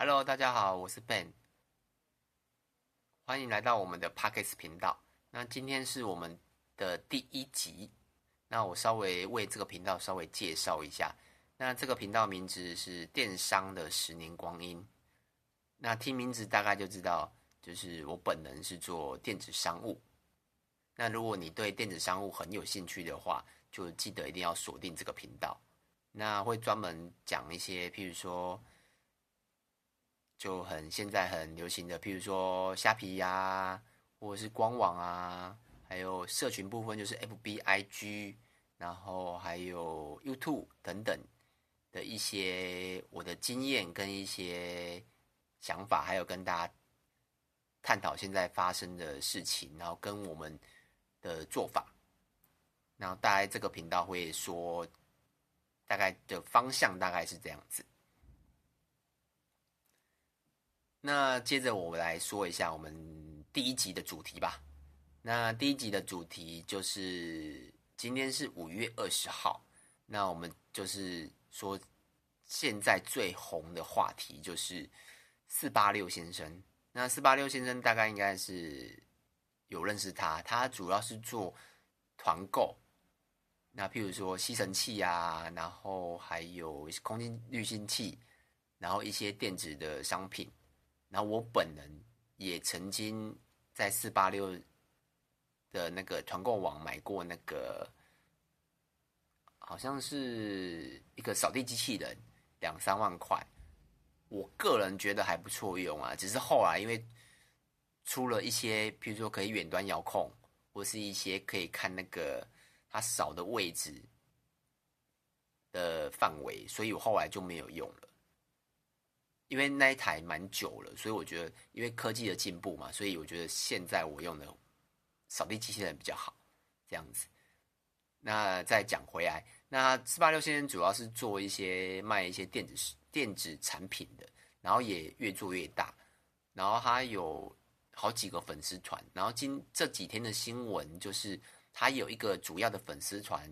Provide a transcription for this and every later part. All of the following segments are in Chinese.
Hello，大家好，我是 Ben，欢迎来到我们的 Pockets 频道。那今天是我们的第一集，那我稍微为这个频道稍微介绍一下。那这个频道名字是电商的十年光阴。那听名字大概就知道，就是我本人是做电子商务。那如果你对电子商务很有兴趣的话，就记得一定要锁定这个频道。那会专门讲一些，譬如说，就很现在很流行的，譬如说虾皮呀、或者是官网啊，还有社群部分就是 FB、IG，然后还有 YouTube 等等。的一些我的经验跟一些想法，还有跟大家探讨现在发生的事情，然后跟我们的做法，然后大概这个频道会说大概的方向大概是这样子。那接着我们来说一下我们第一集的主题吧。那第一集的主题就是今天是五月二十号，那我们就是。说现在最红的话题就是四八六先生。那四八六先生大概应该是有认识他，他主要是做团购。那譬如说吸尘器啊，然后还有空气滤芯器，然后一些电子的商品。然后我本人也曾经在四八六的那个团购网买过那个。好像是一个扫地机器人，两三万块，我个人觉得还不错用啊。只是后来因为出了一些，譬如说可以远端遥控，或是一些可以看那个它扫的位置的范围，所以我后来就没有用了。因为那一台蛮久了，所以我觉得因为科技的进步嘛，所以我觉得现在我用的扫地机器人比较好，这样子。那再讲回来。那四八六先生主要是做一些卖一些电子电子产品的，然后也越做越大，然后他有好几个粉丝团，然后今这几天的新闻就是他有一个主要的粉丝团，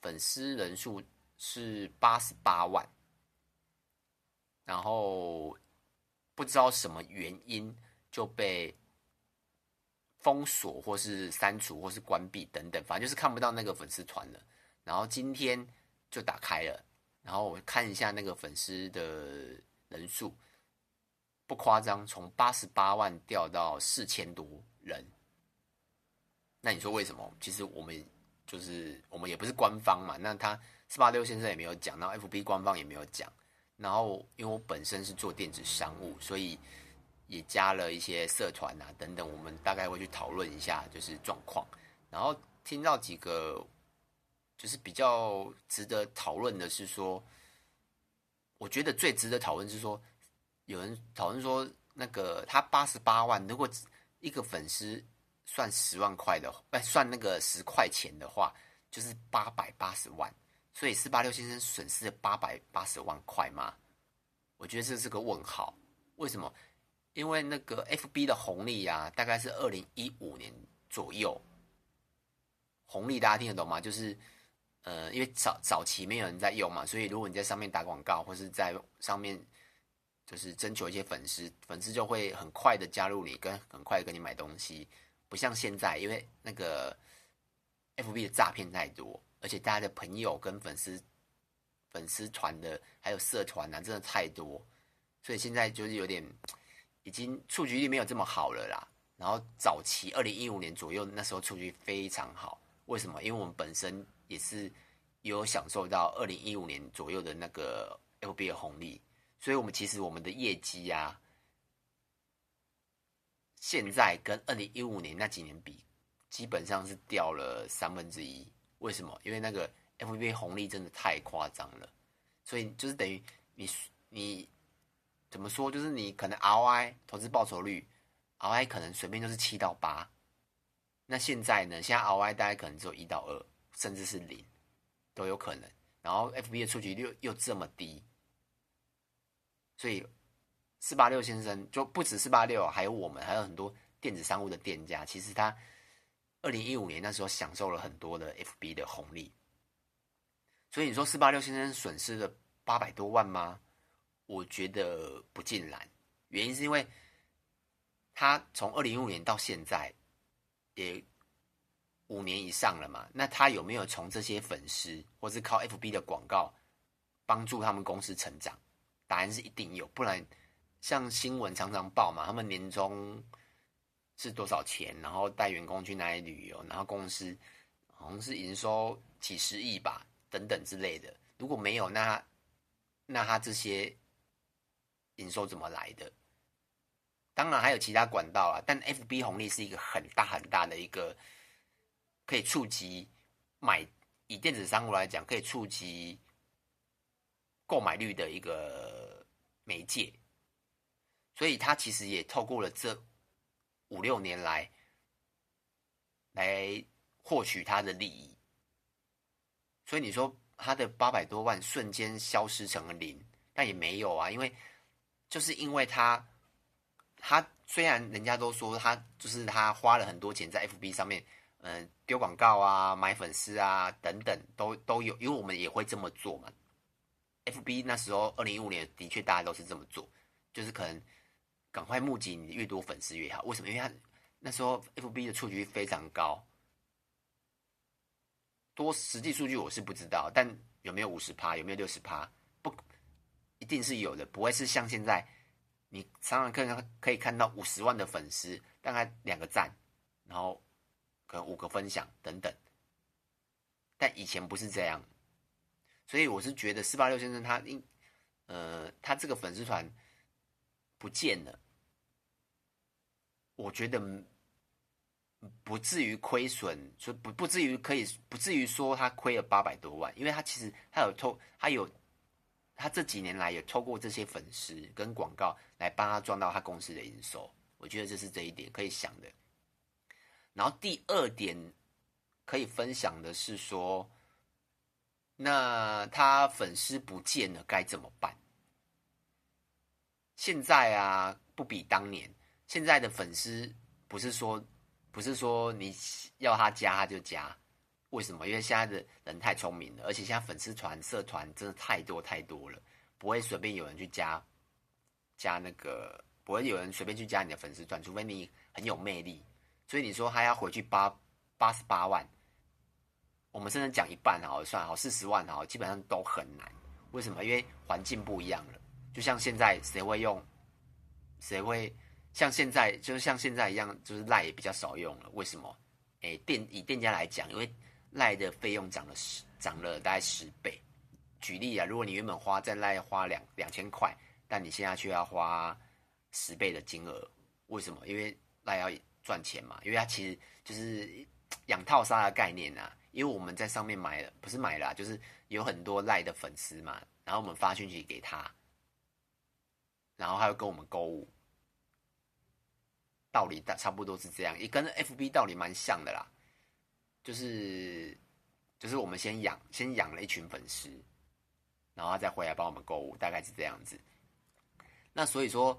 粉丝人数是八十八万，然后不知道什么原因就被封锁或是删除或是关闭等等，反正就是看不到那个粉丝团了。然后今天就打开了，然后我看一下那个粉丝的人数，不夸张，从八十八万掉到四千多人。那你说为什么？其实我们就是我们也不是官方嘛，那他四八六先生也没有讲，然后 FB 官方也没有讲。然后因为我本身是做电子商务，所以也加了一些社团啊等等，我们大概会去讨论一下就是状况。然后听到几个。就是比较值得讨论的是说，我觉得最值得讨论是说，有人讨论说，那个他八十八万，如果一个粉丝算十万块的，哎，算那个十块钱的话，就是八百八十万，所以四八六先生损失了八百八十万块吗？我觉得这是个问号。为什么？因为那个 FB 的红利啊，大概是二零一五年左右，红利大家听得懂吗？就是。呃，因为早早期没有人在用嘛，所以如果你在上面打广告，或是在上面就是征求一些粉丝，粉丝就会很快的加入你，跟很快的跟你买东西。不像现在，因为那个 FB 的诈骗太多，而且大家的朋友跟粉丝粉丝团的还有社团啊，真的太多，所以现在就是有点已经触及率没有这么好了啦。然后早期二零一五年左右，那时候触及非常好，为什么？因为我们本身。也是有享受到二零一五年左右的那个 L B 的红利，所以我们其实我们的业绩啊，现在跟二零一五年那几年比，基本上是掉了三分之一。为什么？因为那个 FBA 红利真的太夸张了，所以就是等于你你怎么说？就是你可能 ROI 投资报酬率 ROI 可能随便就是七到八，那现在呢？现在 ROI 大概可能只有一到二。甚至是零都有可能，然后 FB 的出局率又又这么低，所以四八六先生就不止四八六，还有我们，还有很多电子商务的店家，其实他二零一五年那时候享受了很多的 FB 的红利，所以你说四八六先生损失了八百多万吗？我觉得不尽然，原因是因为他从二零一五年到现在也五年以上了嘛，那他有没有从这些粉丝或是靠 FB 的广告帮助他们公司成长？答案是一定有，不然像新闻常常报嘛，他们年终是多少钱，然后带员工去哪里旅游，然后公司好像是营收几十亿吧，等等之类的。如果没有，那那他这些。营收怎么来的？当然还有其他管道啊，但 FB 红利是一个很大很大的一个可以触及买，以电子商务来讲，可以触及购买率的一个媒介，所以他其实也透过了这五六年来来获取他的利益，所以你说他的八百多万瞬间消失成了零，但也没有啊，因为。就是因为他，他虽然人家都说他就是他花了很多钱在 FB 上面，嗯，丢广告啊、买粉丝啊等等都都有，因为我们也会这么做嘛。FB 那时候二零一五年的确大家都是这么做，就是可能赶快募集你越多粉丝越好。为什么？因为他那时候 FB 的触及率非常高，多实际数据我是不知道，但有没有五十趴，有没有六十趴？不一定是有的，不会是像现在，你常常可能可以看到五十万的粉丝，大概两个赞，然后可能五个分享等等。但以前不是这样，所以我是觉得四八六先生他应，呃，他这个粉丝团不见了，我觉得不至于亏损，说不不至于可以，不至于说他亏了八百多万，因为他其实他有透，他有。他这几年来也透过这些粉丝跟广告来帮他赚到他公司的营收，我觉得这是这一点可以想的。然后第二点可以分享的是说，那他粉丝不见了该怎么办？现在啊，不比当年，现在的粉丝不是说不是说你要他加他就加。为什么？因为现在的人太聪明了，而且现在粉丝团、社团真的太多太多了，不会随便有人去加加那个，不会有人随便去加你的粉丝团，除非你很有魅力。所以你说他要回去八八十八万，我们甚至讲一半好算好四十万好，基本上都很难。为什么？因为环境不一样了。就像现在，谁会用？谁会像现在？就是像现在一样，就是赖也比较少用了。为什么？诶，店以店家来讲，因为赖的费用涨了十，涨了大概十倍。举例啊，如果你原本花在赖花两两千块，但你现在却要花十倍的金额，为什么？因为赖要赚钱嘛，因为它其实就是养套杀的概念啊。因为我们在上面买了，不是买了，就是有很多赖的粉丝嘛，然后我们发讯息给他，然后他又跟我们购物，道理大差不多是这样，也跟 FB 道理蛮像的啦。就是，就是我们先养，先养了一群粉丝，然后他再回来帮我们购物，大概是这样子。那所以说，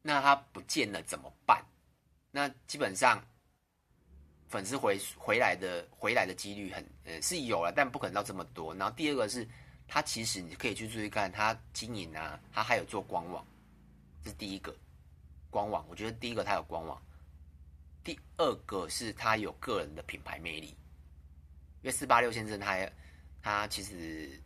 那他不见了怎么办？那基本上，粉丝回回来的回来的几率很呃是有了，但不可能到这么多。然后第二个是，他其实你可以去注意看他经营啊，他还有做官网，这是第一个官网。我觉得第一个他有官网。第二个是他有个人的品牌魅力，因为四八六先生他他其实，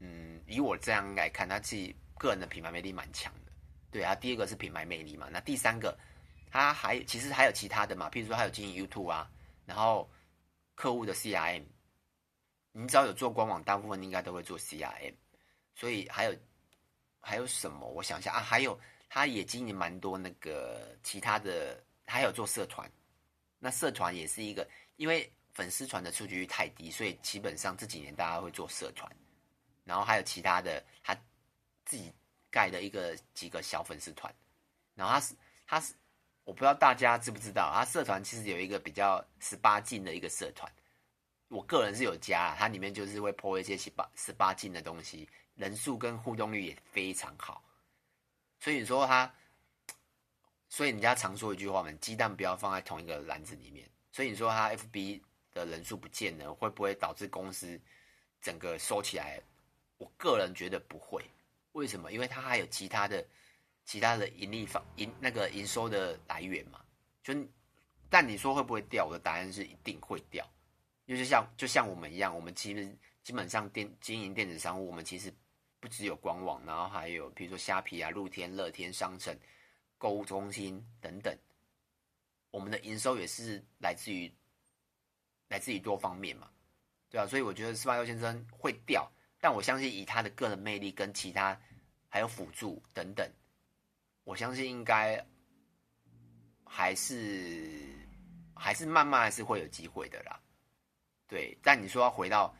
嗯，以我这样来看，他自己个人的品牌魅力蛮强的。对啊，第二个是品牌魅力嘛，那第三个他还其实还有其他的嘛，譬如说他有经营 YouTube 啊，然后客户的 CRM，你只要有做官网，大部分应该都会做 CRM，所以还有还有什么？我想一下啊，还有。他也经营蛮多那个其他的，还有做社团，那社团也是一个，因为粉丝团的数据率太低，所以基本上这几年大家会做社团，然后还有其他的，他自己盖的一个几个小粉丝团，然后他是他是，我不知道大家知不知道，他社团其实有一个比较十八禁的一个社团，我个人是有加，它里面就是会 po 一些十八十八禁的东西，人数跟互动率也非常好。所以你说他，所以人家常说一句话嘛，鸡蛋不要放在同一个篮子里面。所以你说他 FB 的人数不见了，会不会导致公司整个收起来？我个人觉得不会，为什么？因为它还有其他的、其他的盈利方营那个营收的来源嘛。就，但你说会不会掉？我的答案是一定会掉。因为就像就像我们一样，我们其实基本上电经营电子商务，我们其实不只有官网，然后还有比如说虾皮啊、露天、乐天商城、购物中心等等。我们的营收也是来自于来自于多方面嘛，对啊，所以我觉得四八六先生会掉，但我相信以他的个人魅力跟其他还有辅助等等，我相信应该还是还是慢慢还是会有机会的啦。对，但你说要回到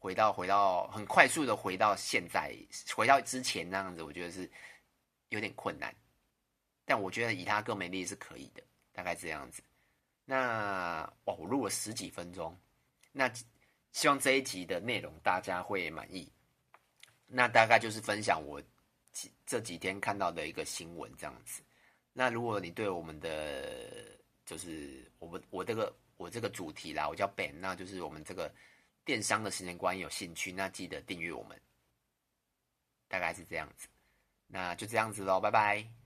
回到回到很快速的回到现在，回到之前那样子，我觉得是有点困难。但我觉得以他个人魅力是可以的。大概这样子，那哦，我录了十几分钟，那希望这一集的内容大家会满意。那大概就是分享我这几天看到的一个新闻这样子。那如果你对我们的就是我们我这个我这个主题啦，我叫 Ben，那就是我们这个电商的时间观有兴趣，那记得订阅我们。大概是这样子，那就这样子喽，拜拜。